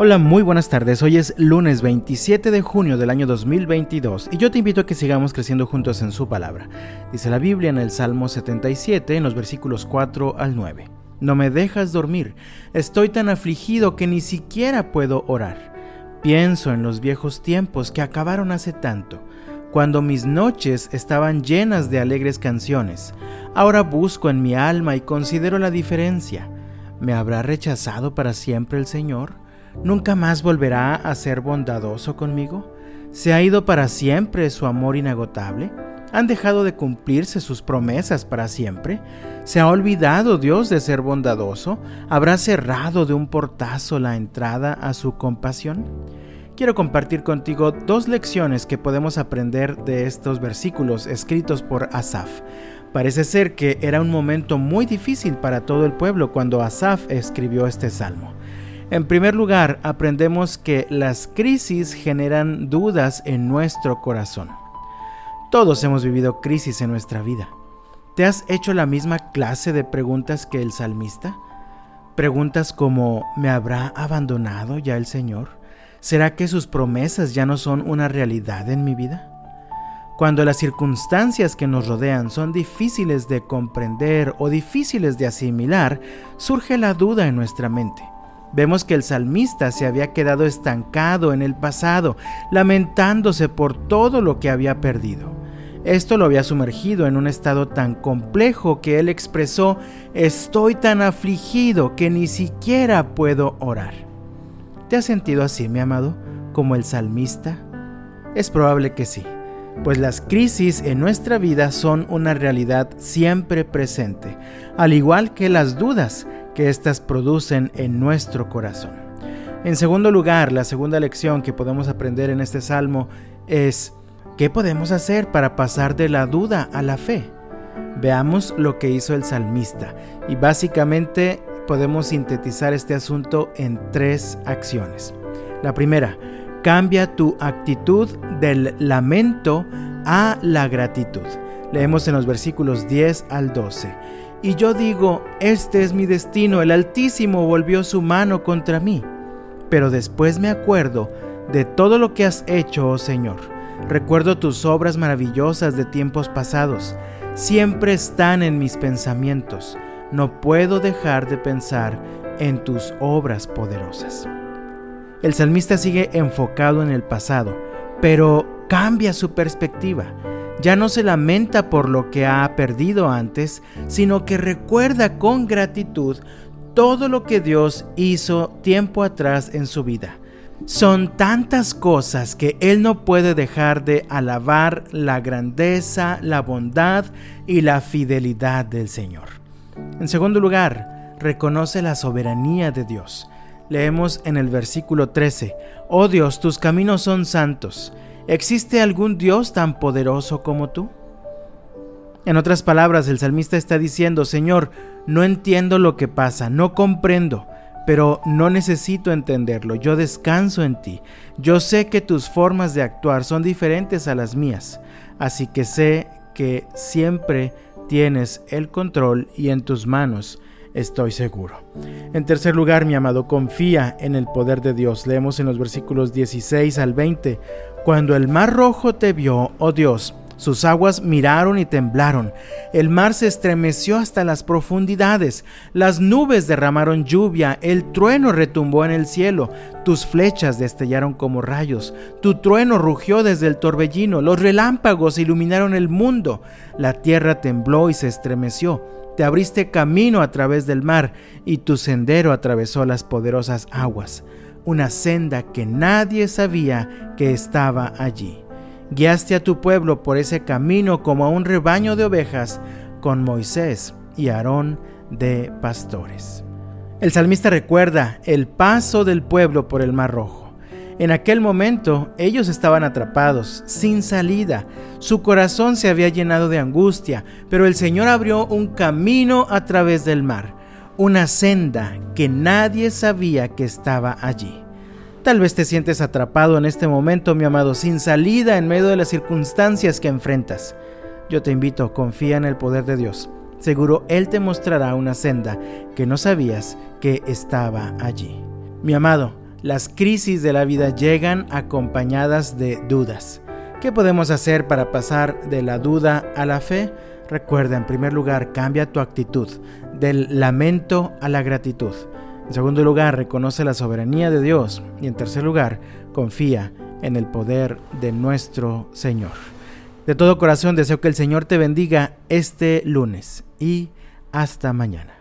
Hola, muy buenas tardes. Hoy es lunes 27 de junio del año 2022 y yo te invito a que sigamos creciendo juntos en su palabra. Dice la Biblia en el Salmo 77 en los versículos 4 al 9. No me dejas dormir, estoy tan afligido que ni siquiera puedo orar. Pienso en los viejos tiempos que acabaron hace tanto, cuando mis noches estaban llenas de alegres canciones. Ahora busco en mi alma y considero la diferencia. ¿Me habrá rechazado para siempre el Señor? ¿Nunca más volverá a ser bondadoso conmigo? ¿Se ha ido para siempre su amor inagotable? ¿Han dejado de cumplirse sus promesas para siempre? ¿Se ha olvidado Dios de ser bondadoso? ¿Habrá cerrado de un portazo la entrada a su compasión? Quiero compartir contigo dos lecciones que podemos aprender de estos versículos escritos por Asaf. Parece ser que era un momento muy difícil para todo el pueblo cuando Asaf escribió este salmo. En primer lugar, aprendemos que las crisis generan dudas en nuestro corazón. Todos hemos vivido crisis en nuestra vida. ¿Te has hecho la misma clase de preguntas que el salmista? Preguntas como ¿me habrá abandonado ya el Señor? ¿Será que sus promesas ya no son una realidad en mi vida? Cuando las circunstancias que nos rodean son difíciles de comprender o difíciles de asimilar, surge la duda en nuestra mente. Vemos que el salmista se había quedado estancado en el pasado, lamentándose por todo lo que había perdido. Esto lo había sumergido en un estado tan complejo que él expresó, estoy tan afligido que ni siquiera puedo orar. ¿Te has sentido así, mi amado, como el salmista? Es probable que sí, pues las crisis en nuestra vida son una realidad siempre presente, al igual que las dudas que éstas producen en nuestro corazón. En segundo lugar, la segunda lección que podemos aprender en este salmo es ¿qué podemos hacer para pasar de la duda a la fe? Veamos lo que hizo el salmista y básicamente podemos sintetizar este asunto en tres acciones. La primera, cambia tu actitud del lamento a la gratitud. Leemos en los versículos 10 al 12. Y yo digo, este es mi destino, el Altísimo volvió su mano contra mí. Pero después me acuerdo de todo lo que has hecho, oh Señor. Recuerdo tus obras maravillosas de tiempos pasados. Siempre están en mis pensamientos. No puedo dejar de pensar en tus obras poderosas. El salmista sigue enfocado en el pasado, pero cambia su perspectiva ya no se lamenta por lo que ha perdido antes, sino que recuerda con gratitud todo lo que Dios hizo tiempo atrás en su vida. Son tantas cosas que Él no puede dejar de alabar la grandeza, la bondad y la fidelidad del Señor. En segundo lugar, reconoce la soberanía de Dios. Leemos en el versículo 13, Oh Dios, tus caminos son santos. ¿Existe algún Dios tan poderoso como tú? En otras palabras, el salmista está diciendo, Señor, no entiendo lo que pasa, no comprendo, pero no necesito entenderlo, yo descanso en ti. Yo sé que tus formas de actuar son diferentes a las mías, así que sé que siempre tienes el control y en tus manos estoy seguro. En tercer lugar, mi amado, confía en el poder de Dios. Leemos en los versículos 16 al 20. Cuando el mar rojo te vio, oh Dios, sus aguas miraron y temblaron. El mar se estremeció hasta las profundidades. Las nubes derramaron lluvia. El trueno retumbó en el cielo. Tus flechas destellaron como rayos. Tu trueno rugió desde el torbellino. Los relámpagos iluminaron el mundo. La tierra tembló y se estremeció te abriste camino a través del mar y tu sendero atravesó las poderosas aguas, una senda que nadie sabía que estaba allí. Guiaste a tu pueblo por ese camino como a un rebaño de ovejas con Moisés y Aarón de pastores. El salmista recuerda el paso del pueblo por el Mar Rojo en aquel momento ellos estaban atrapados, sin salida. Su corazón se había llenado de angustia, pero el Señor abrió un camino a través del mar, una senda que nadie sabía que estaba allí. Tal vez te sientes atrapado en este momento, mi amado, sin salida en medio de las circunstancias que enfrentas. Yo te invito, confía en el poder de Dios. Seguro Él te mostrará una senda que no sabías que estaba allí. Mi amado, Las crisis de la vida llegan acompañadas de dudas. ¿Qué podemos hacer para pasar de la duda a la fe? Recuerda, en primer lugar, cambia tu actitud del lamento a la gratitud. En segundo lugar, reconoce la soberanía de Dios. Y en tercer lugar, confía en el poder de nuestro Señor. De todo corazón deseo que el Señor te bendiga este lunes y hasta mañana.